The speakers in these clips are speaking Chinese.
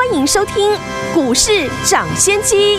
欢迎收听股市涨先机。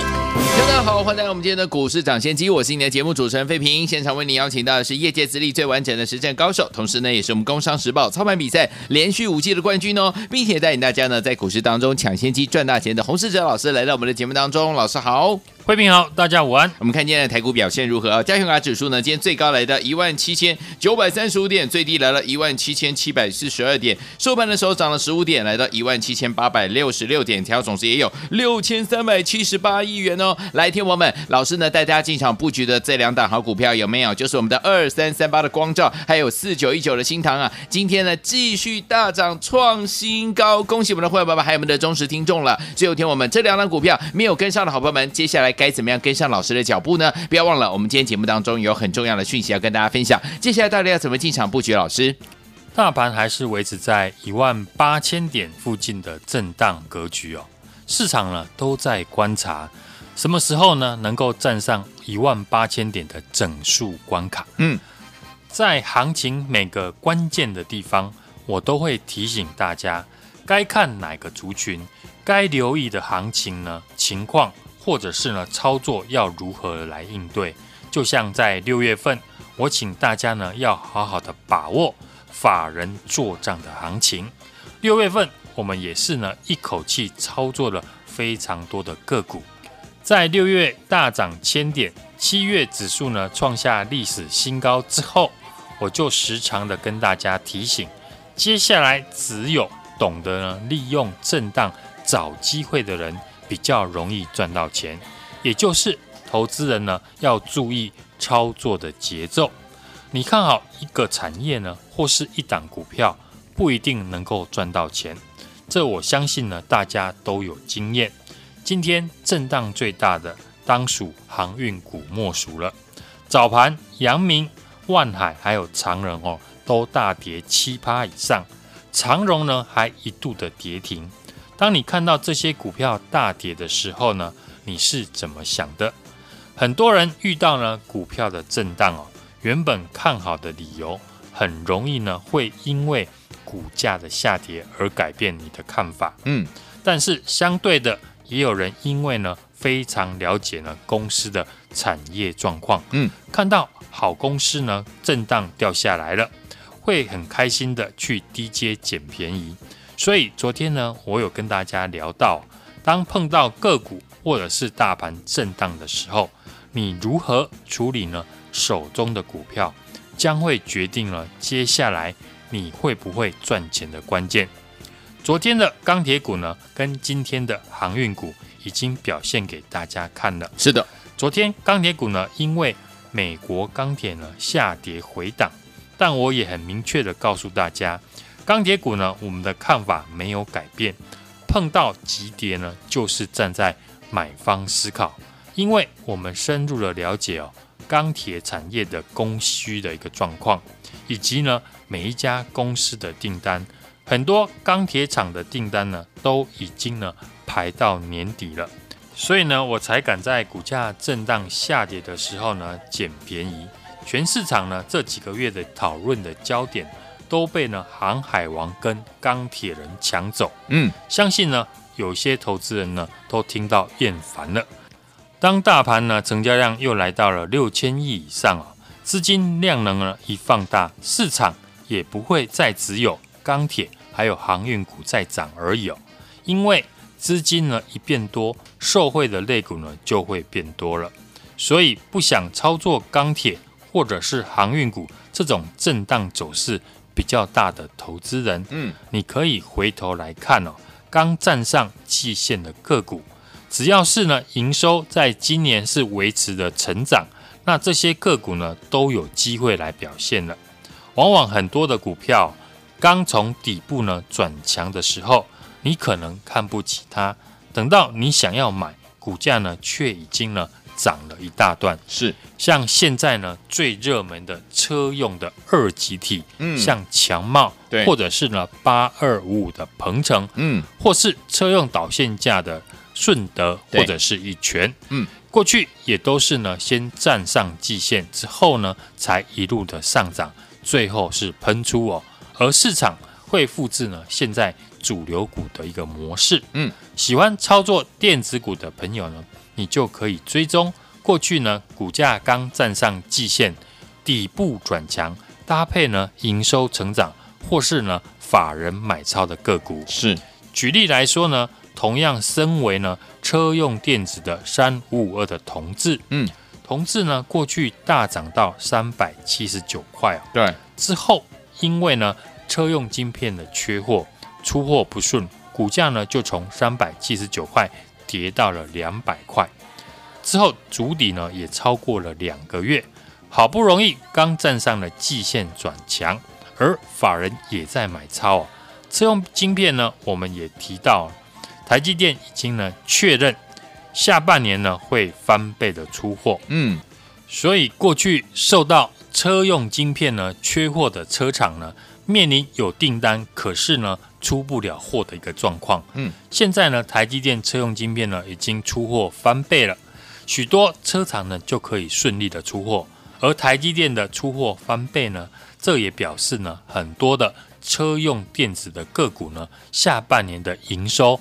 大家好，欢迎来到我们今天的股市涨先机，我是你的节目主持人费平。现场为你邀请到的是业界资历最完整的实战高手，同时呢，也是我们工商时报操盘比赛连续五季的冠军哦，并且带领大家呢在股市当中抢先机赚大钱的洪世哲老师来到我们的节目当中。老师好。慧平好，大家午安。我们看今天的台股表现如何啊？加权指数呢，今天最高来到一万七千九百三十五点，最低来了一万七千七百四十二点，收盘的时候涨了十五点，来到一万七千八百六十六六点，调总值也有六千三百七十八亿元哦。来，听我们，老师呢带大家进场布局的这两档好股票有没有？就是我们的二三三八的光照，还有四九一九的新唐啊。今天呢继续大涨创新高，恭喜我们的会员爸爸还有我们的忠实听众了。最后听我们这两档股票没有跟上的好朋友们，接下来。该怎么样跟上老师的脚步呢？不要忘了，我们今天节目当中有很重要的讯息要跟大家分享。接下来到底要怎么进场布局？老师，大盘还是维持在一万八千点附近的震荡格局哦。市场呢都在观察什么时候呢能够站上一万八千点的整数关卡。嗯，在行情每个关键的地方，我都会提醒大家该看哪个族群，该留意的行情呢情况。或者是呢，操作要如何来应对？就像在六月份，我请大家呢要好好的把握法人做账的行情。六月份我们也是呢一口气操作了非常多的个股，在六月大涨千点，七月指数呢创下历史新高之后，我就时常的跟大家提醒，接下来只有懂得呢利用震荡找机会的人。比较容易赚到钱，也就是投资人呢要注意操作的节奏。你看好一个产业呢，或是一档股票，不一定能够赚到钱。这我相信呢，大家都有经验。今天震荡最大的，当属航运股莫属了。早盘，阳明、万海还有长荣哦，都大跌七趴以上，长荣呢还一度的跌停。当你看到这些股票大跌的时候呢，你是怎么想的？很多人遇到呢股票的震荡哦，原本看好的理由，很容易呢会因为股价的下跌而改变你的看法。嗯，但是相对的，也有人因为呢非常了解呢公司的产业状况，嗯，看到好公司呢震荡掉下来了，会很开心的去低阶捡便宜。所以昨天呢，我有跟大家聊到，当碰到个股或者是大盘震荡的时候，你如何处理呢？手中的股票将会决定了接下来你会不会赚钱的关键。昨天的钢铁股呢，跟今天的航运股已经表现给大家看了。是的，昨天钢铁股呢，因为美国钢铁呢下跌回档，但我也很明确的告诉大家。钢铁股呢，我们的看法没有改变。碰到急跌呢，就是站在买方思考，因为我们深入的了解哦，钢铁产业的供需的一个状况，以及呢每一家公司的订单，很多钢铁厂的订单呢都已经呢排到年底了，所以呢我才敢在股价震荡下跌的时候呢捡便宜。全市场呢这几个月的讨论的焦点。都被呢航海王跟钢铁人抢走，嗯，相信呢有些投资人呢都听到厌烦了。当大盘呢成交量又来到了六千亿以上啊，资金量能呢一放大，市场也不会再只有钢铁还有航运股在涨而已哦，因为资金呢一变多，受惠的类股呢就会变多了，所以不想操作钢铁或者是航运股这种震荡走势。比较大的投资人，嗯，你可以回头来看哦，刚站上季线的个股，只要是呢营收在今年是维持的成长，那这些个股呢都有机会来表现了。往往很多的股票刚从底部呢转强的时候，你可能看不起它，等到你想要买，股价呢却已经呢涨了一大段。是，像现在呢最热门的车用的二极体，嗯像强茂，对或者是呢八二五五的鹏程，嗯，或是车用导线架的顺德，或者是一拳，嗯，过去也都是呢先站上季线之后呢，才一路的上涨，最后是喷出哦，而市场会复制呢现在主流股的一个模式，嗯，喜欢操作电子股的朋友呢，你就可以追踪。过去呢股价刚站上季线，底部转强，搭配呢营收成长，或是呢法人买超的个股，是，举例来说呢，同样身为呢车用电子的三五五二的同志，嗯，同志呢过去大涨到三百七十九块啊，对，之后因为呢车用晶片的缺货，出货不顺，股价呢就从三百七十九块跌到了两百块，之后筑底呢也超过了两个月，好不容易刚站上了季线转强，而法人也在买超哦。车用晶片呢，我们也提到，台积电已经呢确认下半年呢会翻倍的出货，嗯，所以过去受到车用晶片呢缺货的车厂呢，面临有订单，可是呢出不了货的一个状况。嗯，现在呢台积电车用晶片呢已经出货翻倍了，许多车厂呢就可以顺利的出货，而台积电的出货翻倍呢，这也表示呢很多的车用电子的个股呢下半年的营收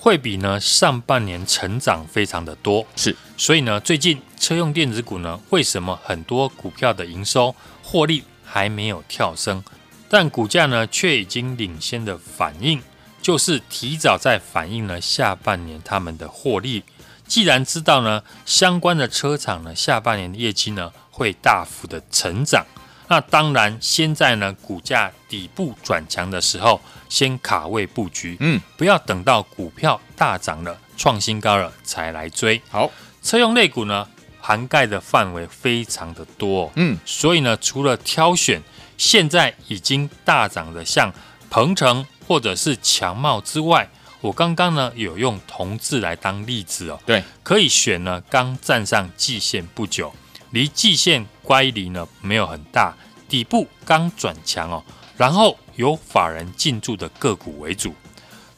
会比呢上半年成长非常的多。是，所以呢，最近车用电子股呢，为什么很多股票的营收获利还没有跳升，但股价呢却已经领先的反应，就是提早在反映了下半年他们的获利。既然知道呢，相关的车厂呢下半年的业绩呢会大幅的成长，那当然先在呢股价底部转强的时候，先卡位布局，嗯，不要等到股票大涨了、创新高了才来追。好，车用类股呢，涵盖的范围非常的多、哦，嗯，所以呢，除了挑选现在已经大涨的像鹏程或者是强茂之外，我刚刚呢有用同志来当例子哦，对，可以选呢刚站上季线不久，离季线乖离呢没有很大，底部刚转强哦，然后由法人进驻的个股为主，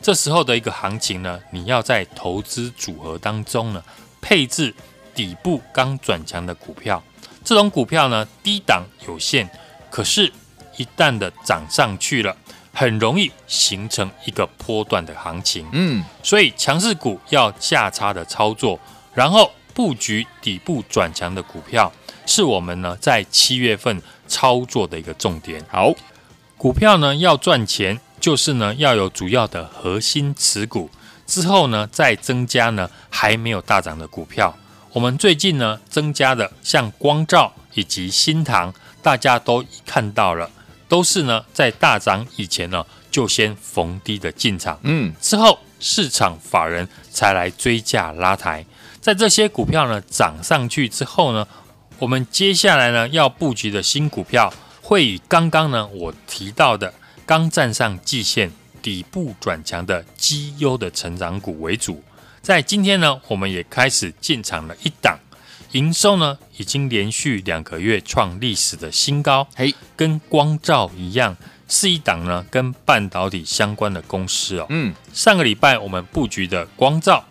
这时候的一个行情呢，你要在投资组合当中呢配置底部刚转强的股票，这种股票呢低档有限，可是，一旦的涨上去了。很容易形成一个波段的行情，嗯，所以强势股要价差的操作，然后布局底部转强的股票，是我们呢在七月份操作的一个重点。好，股票呢要赚钱，就是呢要有主要的核心持股，之后呢再增加呢还没有大涨的股票。我们最近呢增加的像光照以及新塘，大家都看到了。都是呢，在大涨以前呢，就先逢低的进场，嗯，之后市场法人才来追价拉抬。在这些股票呢涨上去之后呢，我们接下来呢要布局的新股票，会以刚刚呢我提到的刚站上季线、底部转强的绩优的成长股为主。在今天呢，我们也开始进场了一档。营收呢，已经连续两个月创历史的新高，嘿，跟光照一样，是一档呢跟半导体相关的公司哦。嗯，上个礼拜我们布局的光罩，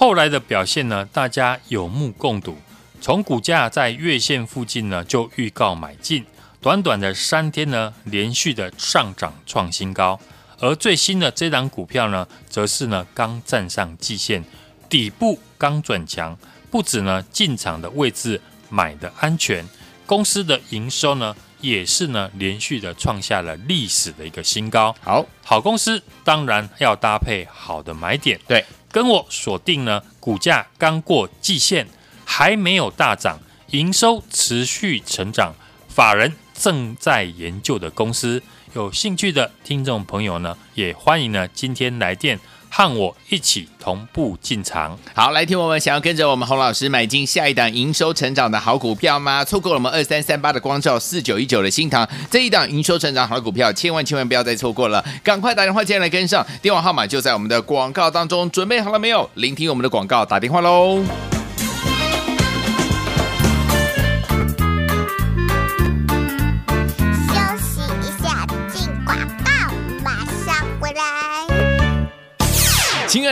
后来的表现呢，大家有目共睹。从股价在月线附近呢就预告买进，短短的三天呢，连续的上涨创新高。而最新的这档股票呢，则是呢刚站上季线，底部刚转强。不止呢，进场的位置买的安全，公司的营收呢也是呢连续的创下了历史的一个新高。好，好公司当然要搭配好的买点。对，跟我锁定呢，股价刚过季线，还没有大涨，营收持续成长，法人正在研究的公司，有兴趣的听众朋友呢，也欢迎呢今天来电。和我一起同步进场。好，来听我们想要跟着我们洪老师买进下一档营收成长的好股票吗？错过了我们二三三八的光照，四九一九的新塘这一档营收成长好股票，千万千万不要再错过了，赶快打电话进来跟上，电话号码就在我们的广告当中，准备好了没有？聆听我们的广告，打电话喽。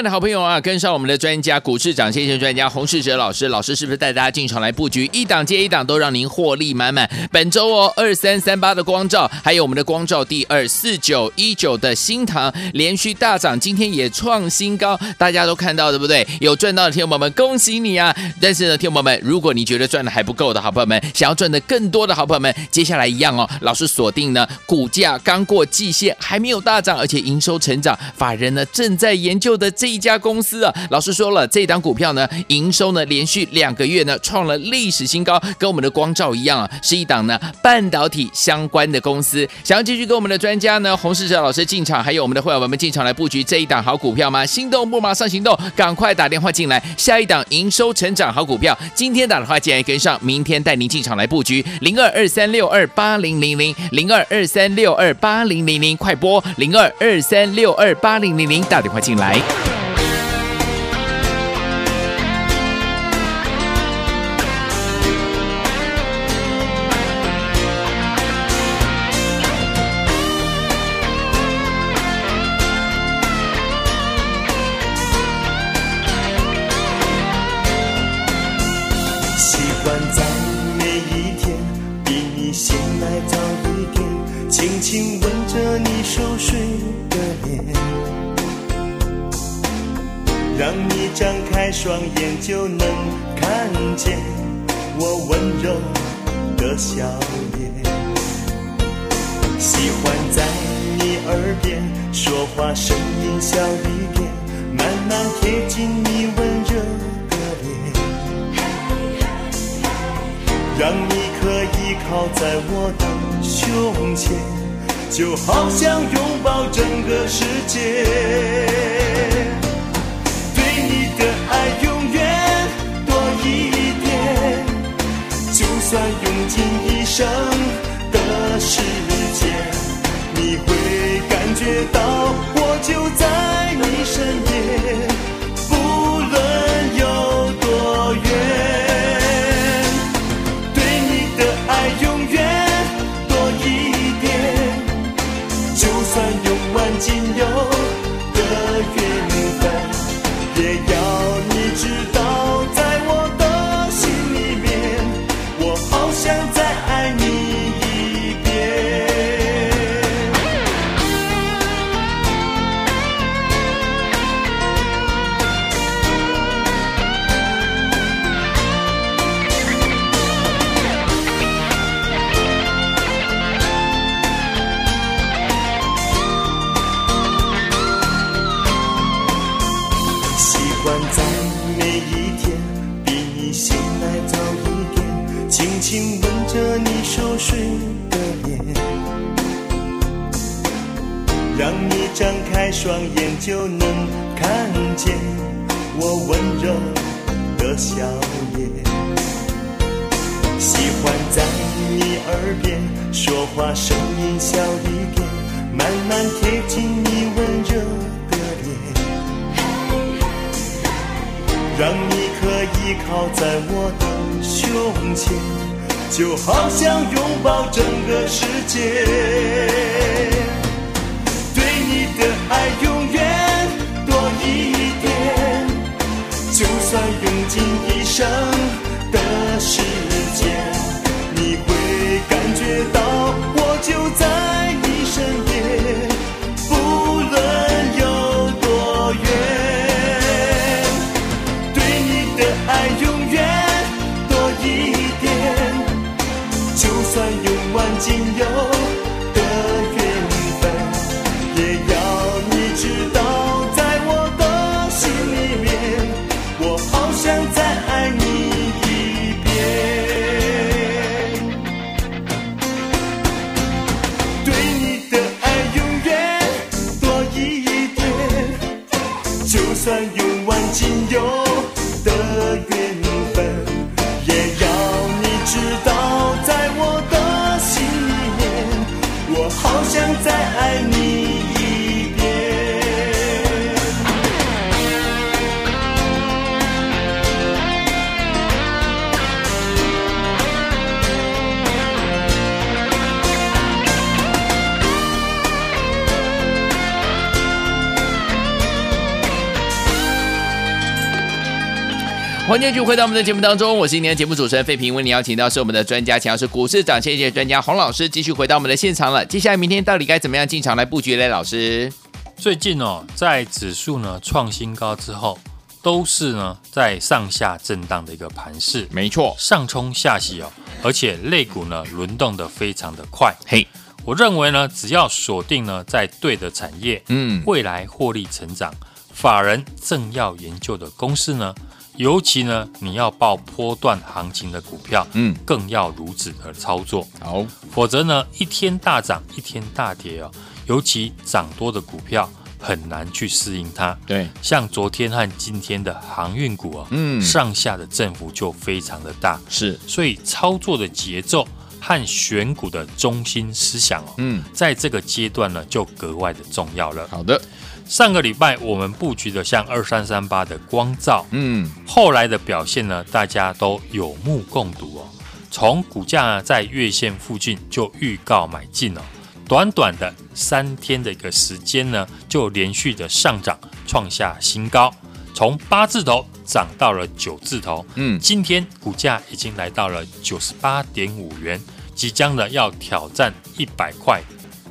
的好朋友啊，跟上我们的专家股市长先生专家洪世哲老师，老师是不是带大家进场来布局，一档接一档都让您获利满满？本周哦，二三三八的光照，还有我们的光照第二四九一九的新唐连续大涨，今天也创新高，大家都看到对不对？有赚到的听众朋友们，恭喜你啊！但是呢，听众朋友们，如果你觉得赚的还不够的好朋友们，想要赚的更多的好朋友们，接下来一样哦，老师锁定呢，股价刚过季线，还没有大涨，而且营收成长，法人呢正在研究的。这一家公司啊，老师说了，这档股票呢，营收呢连续两个月呢创了历史新高，跟我们的光照一样啊，是一档呢半导体相关的公司。想要继续跟我们的专家呢洪世哲老师进场，还有我们的会员们进场来布局这一档好股票吗？心动不马上行动，赶快打电话进来，下一档营收成长好股票，今天打电话进来跟上，明天带您进场来布局零二二三六二八零零零零二二三六二八零零零，快拨零二二三六二八零零零打电话进来。喜欢在你耳边说话声音小一点，慢慢贴近你温热的脸，让你可以靠在我的胸前，就好像拥抱整个世界。对你的爱永远多一点，就算用尽一生的时间，你会感觉到我就在你身边，不论有多远。对你的爱永远多一点，就算用完仅有贴近你温热的脸，让你可以靠在我的胸前，就好像拥抱整个世界。对你的爱永远多一点，就算用尽一生的时间，继续回到我们的节目当中，我是今天的节目主持人费平，为您邀请到是我们的专家，强势股市涨跌跌专家洪老师，继续回到我们的现场了。接下来明天到底该怎么样进场来布局嘞？老师，最近哦，在指数呢创新高之后，都是呢在上下震荡的一个盘势，没错，上冲下洗哦，而且类股呢轮动的非常的快。嘿，我认为呢，只要锁定呢在对的产业，嗯，未来获利成长，法人正要研究的公司呢。尤其呢，你要报波段行情的股票，嗯，更要如此的操作。好，否则呢，一天大涨，一天大跌哦。尤其涨多的股票很难去适应它。对，像昨天和今天的航运股啊，嗯，上下的振幅就非常的大。是，所以操作的节奏和选股的中心思想哦，嗯，在这个阶段呢，就格外的重要了。好的。上个礼拜我们布局的像二三三八的光照，嗯，后来的表现呢，大家都有目共睹哦。从股价在月线附近就预告买进哦，短短的三天的一个时间呢，就连续的上涨，创下新高，从八字头涨到了九字头。嗯，今天股价已经来到了九十八点五元，即将呢要挑战一百块。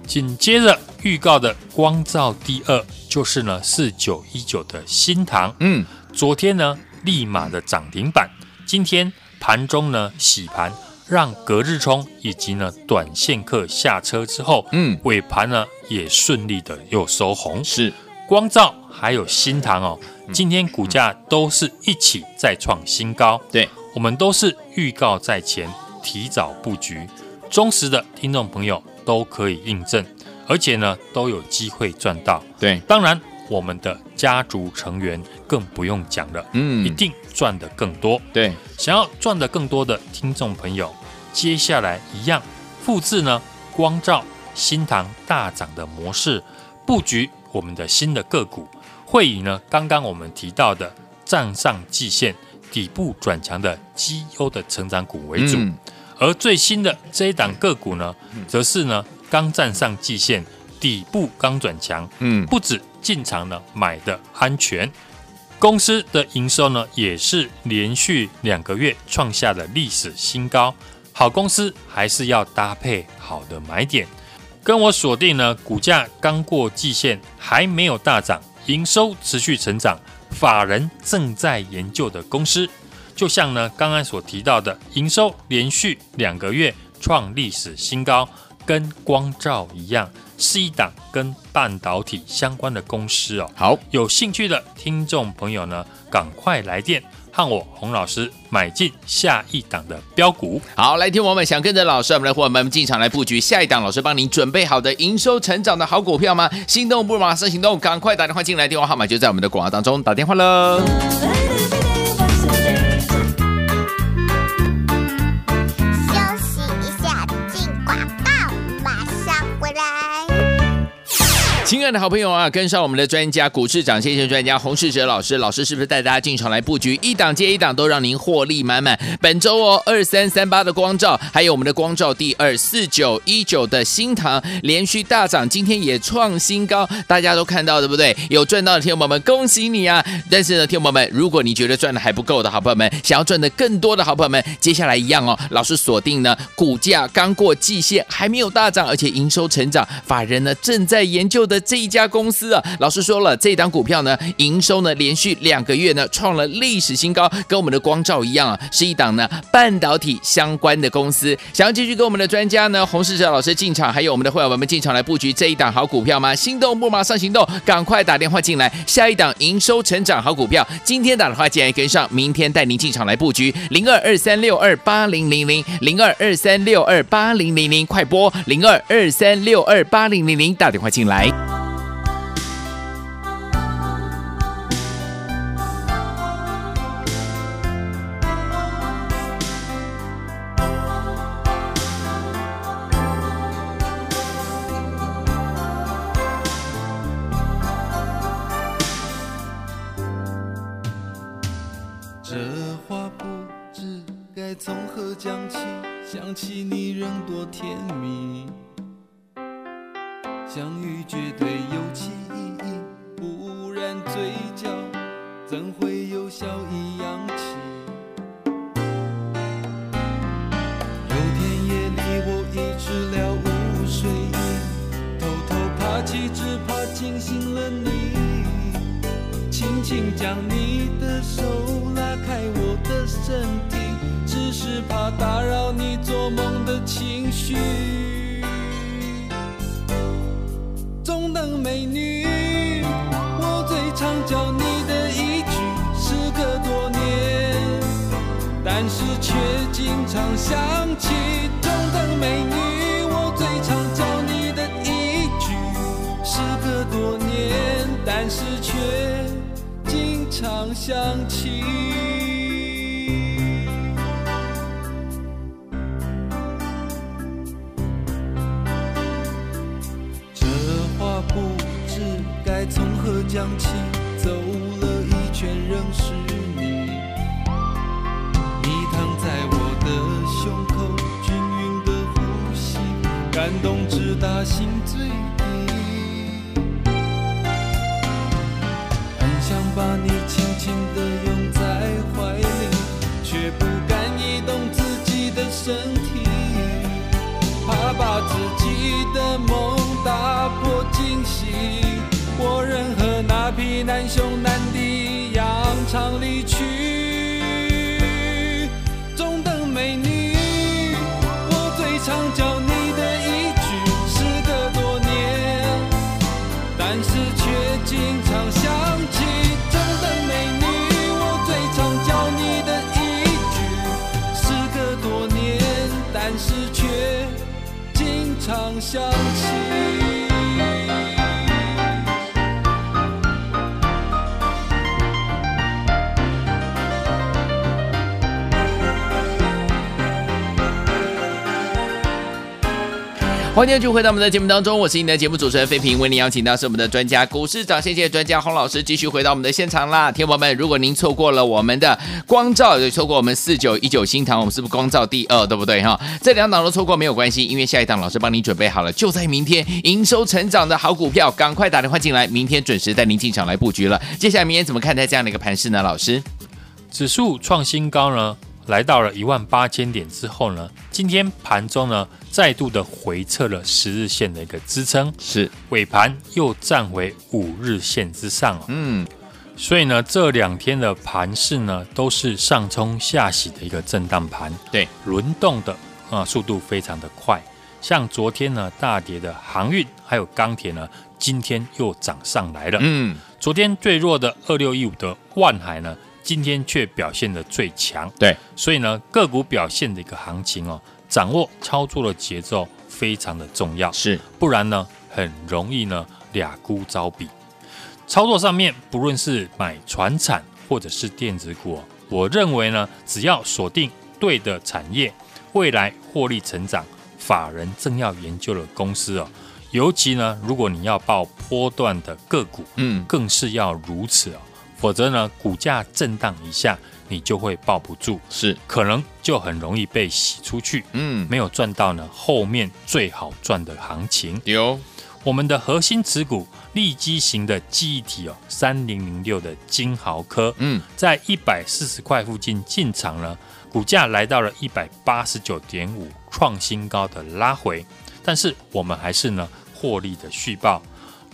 紧接着预告的光照第二。就是呢，四九一九的新塘，嗯，昨天呢立马的涨停板，今天盘中呢洗盘，让隔日冲以及呢短线客下车之后，嗯，尾盘呢也顺利的又收红，是。光照还有新塘哦，今天股价都是一起再创新高，对，我们都是预告在前，提早布局，忠实的听众朋友都可以印证。而且呢，都有机会赚到。对，当然我们的家族成员更不用讲了，嗯，一定赚得更多。对，想要赚得更多的听众朋友，接下来一样复制呢，光照、新塘大涨的模式，布局我们的新的个股，会以呢刚刚我们提到的站上季线底部转强的绩优的成长股为主，嗯、而最新的这一档个股呢，则是呢。刚站上季线，底部刚转强，嗯，不止进场了，买的安全。公司的营收呢，也是连续两个月创下了历史新高。好公司还是要搭配好的买点，跟我锁定呢，股价刚过季线，还没有大涨，营收持续成长，法人正在研究的公司，就像呢刚刚所提到的，营收连续两个月创历史新高。跟光照一样，是一档跟半导体相关的公司哦。好，有兴趣的听众朋友呢，赶快来电和我洪老师买进下一档的标股。好，来听我们想跟着老师，我们来伙伴们进场来布局下一档，老师帮您准备好的营收成长的好股票吗？心动不如马上行动，赶快打电话进来，电话号码就在我们的广告当中，打电话喽。亲爱的好朋友啊，跟上我们的专家股市长先生专家洪世哲老师，老师是不是带大家进场来布局，一档接一档都让您获利满满？本周哦，二三三八的光照，还有我们的光照第二四九一九的新唐连续大涨，今天也创新高，大家都看到对不对？有赚到的听众朋友们，恭喜你啊！但是呢，听众朋友们，如果你觉得赚的还不够的好朋友们，想要赚的更多的好朋友们，接下来一样哦，老师锁定呢，股价刚过季线，还没有大涨，而且营收成长，法人呢正在研究的。这一家公司啊，老师说了，这一档股票呢，营收呢连续两个月呢创了历史新高，跟我们的光照一样啊，是一档呢半导体相关的公司。想要继续跟我们的专家呢洪世哲老师进场，还有我们的会员们进场来布局这一档好股票吗？心动不马上行动，赶快打电话进来，下一档营收成长好股票，今天打电话进来跟上，明天带您进场来布局零二二三六二八零零零零二二三六二八零零零，快拨零二二三六二八零零零打电话进来。这话不知该从何讲起想起你仍多甜蜜，相遇绝对有其意义，不然嘴角怎会有笑意扬起？有天夜里我已知了无睡意，偷偷爬起，只怕惊醒了你，轻轻将你的手怕打扰你做梦的情绪。中等美女，我最常叫你的一句，时隔多年，但是却经常想起。中等美女，我最常叫你的一句，时隔多年，但是却经常想起。将起走了一圈仍是你，你躺在我的胸口，均匀的呼吸，感动直达心最底。很想把你轻轻地拥在怀里，却不敢移动自己的身体，怕把自己的梦打想起。欢迎继续回到我们的节目当中，我是你的节目主持人费平，为您邀请到是我们的专家股市涨先机专家洪老师，继续回到我们的现场啦。听众朋友们，如果您错过了我们的光照，也错过我们四九一九新塘，我们是不是光照第二，对不对哈？这两档都错过没有关系，因为下一档老师帮你准备好了，就在明天营收成长的好股票，赶快打电话进来，明天准时带您进场来布局了。接下来明天怎么看待这样的一个盘势呢？老师，指数创新高呢？来到了一万八千点之后呢，今天盘中呢再度的回撤了十日线的一个支撑，是。尾盘又站回五日线之上，嗯，所以呢这两天的盘势呢都是上冲下洗的一个震荡盘，对，轮动的啊速度非常的快，像昨天呢大跌的航运还有钢铁呢，今天又涨上来了，嗯，昨天最弱的二六一五的万海呢。今天却表现的最强，对，所以呢，个股表现的一个行情哦，掌握操作的节奏非常的重要，是，不然呢，很容易呢俩孤招比。操作上面，不论是买船产或者是电子股，我认为呢，只要锁定对的产业，未来获利成长，法人正要研究的公司哦，尤其呢，如果你要报波段的个股，嗯，更是要如此哦。否则呢，股价震荡一下，你就会抱不住，是。可能就很容易被洗出去，嗯，没有赚到呢后面最好赚的行情。有。我们的核心持股利基型的记忆体哦，三零零六的金豪科，嗯，在一百四十块附近进场呢，股价来到了一百八十九点五，创新高的拉回，但是我们还是呢获利的续报。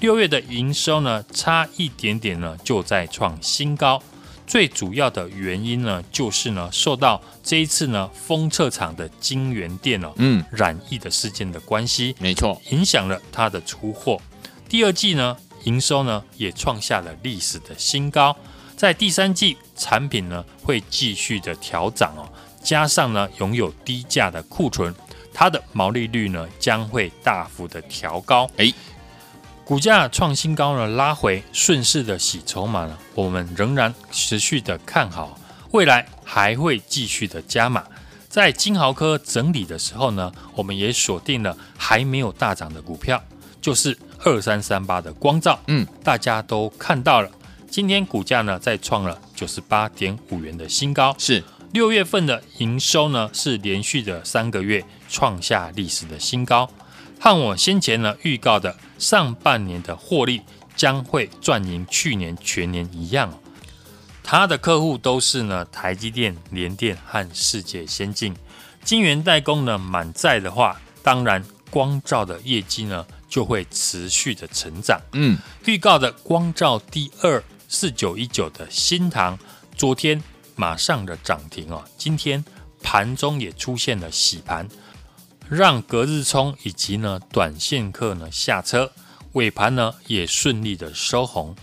六月的营收呢，差一点点呢，就在创新高。最主要的原因呢，就是呢，受到这一次呢，封测厂的晶圆店哦，嗯，染疫的事件的关系，没错，影响了它的出货。第二季呢，营收呢，也创下了历史的新高。在第三季，产品呢，会继续的调涨哦，加上呢，拥有低价的库存，它的毛利率呢，将会大幅的调高。诶股价创新高呢，拉回顺势的洗筹码呢，我们仍然持续的看好，未来还会继续的加码。在金豪科整理的时候呢，我们也锁定了还没有大涨的股票，就是二三三八的光照。嗯，大家都看到了，今天股价呢再创了九十八点五元的新高。是六月份的营收呢是连续的三个月创下历史的新高。和我先前呢预告的上半年的获利将会赚赢去年全年一样，他的客户都是呢台积电、联电和世界先进。晶圆代工呢满载的话，当然光照的业绩呢就会持续的成长。嗯，预告的光照第二四九一九的新塘，昨天马上的涨停哦，今天盘中也出现了洗盘，让隔日冲以及呢短线客呢下车，尾盘呢也顺利的收红。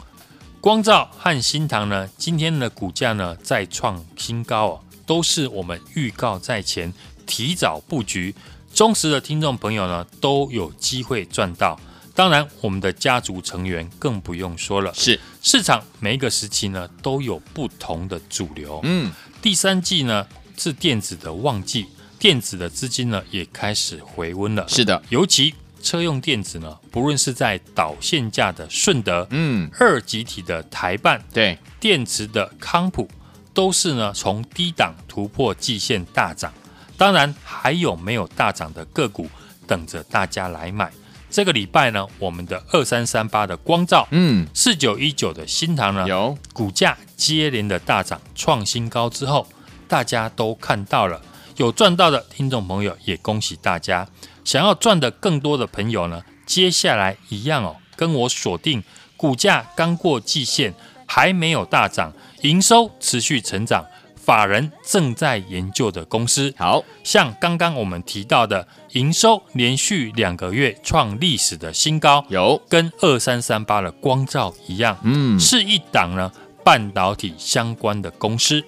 光照和新塘呢今天的股价呢再创新高哦，都是我们预告在前，提早布局，忠实的听众朋友呢都有机会赚到。当然，我们的家族成员更不用说了。是市场每一个时期呢都有不同的主流。嗯，第三季呢是电子的旺季，电子的资金呢也开始回温了。是的，尤其车用电子呢，不论是在导线架的顺德，嗯，二极体的台办，对，电池的康普，都是呢从低档突破季线大涨。当然，还有没有大涨的个股等着大家来买。这个礼拜呢，我们的二三三八的光照，嗯，四九一九的新唐呢，有股价接连的大涨创新高之后，大家都看到了，有赚到的听众朋友也恭喜大家。想要赚的更多的朋友呢，接下来一样哦，跟我锁定股价刚过季线，还没有大涨，营收持续成长。法人正在研究的公司，好像刚刚我们提到的营收连续两个月创历史的新高，有跟二三三八的光照一样，嗯，是一档呢半导体相关的公司。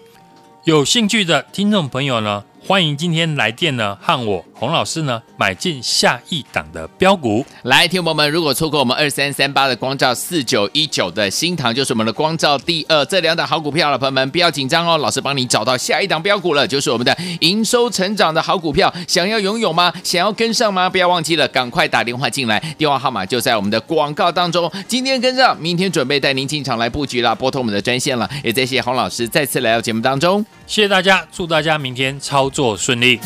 有兴趣的听众朋友呢，欢迎今天来电呢，和我洪老师呢买进下一档的标股。来，听众朋友们，如果错过我们二三三八的光照，四九一九的新塘，就是我们的光照第二这两档好股票了，朋友们不要紧张哦，老师帮你找到下一档标股了，就是我们的营收成长的好股票，想要拥有吗？想要跟上吗？不要忘记了，赶快打电话进来，电话号码就在我们的广告当中。今天跟上，明天准备带您进场来布局了，拨通我们的专线了，也再谢谢洪老师再次来到节目当中，谢谢大家，祝大家明天操作顺利。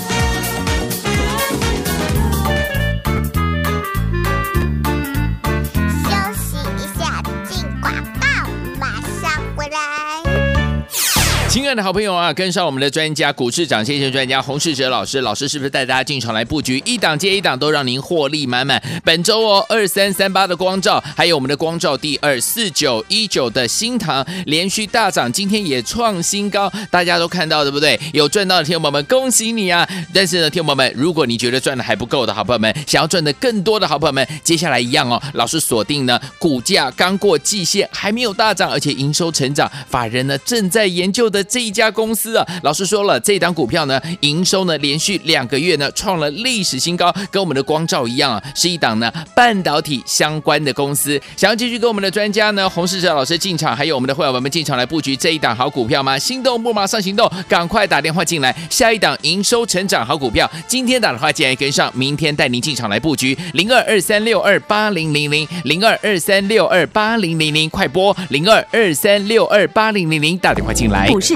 亲爱的好朋友啊，跟上我们的专家股市长先生专家洪世哲老师，老师是不是带大家进场来布局，一档接一档都让您获利满满？本周哦，二三三八的光照，还有我们的光照第二四九一九的新唐连续大涨，今天也创新高，大家都看到对不对？有赚到的听众朋友们，恭喜你啊！但是呢，听众朋友们，如果你觉得赚的还不够的好朋友们，想要赚的更多的好朋友们，接下来一样哦，老师锁定呢，股价刚过季线，还没有大涨，而且营收成长，法人呢正在研究的。这一家公司啊，老师说了，这一档股票呢，营收呢连续两个月呢创了历史新高，跟我们的光照一样啊，是一档呢半导体相关的公司。想要继续跟我们的专家呢洪世哲老师进场，还有我们的会员朋友们进场来布局这一档好股票吗？心动不马上行动，赶快打电话进来，下一档营收成长好股票，今天打电话进来跟上，明天带您进场来布局零二二三六二八零零零零二二三六二八零零零，快拨零二二三六二八零零零打电话进来。股市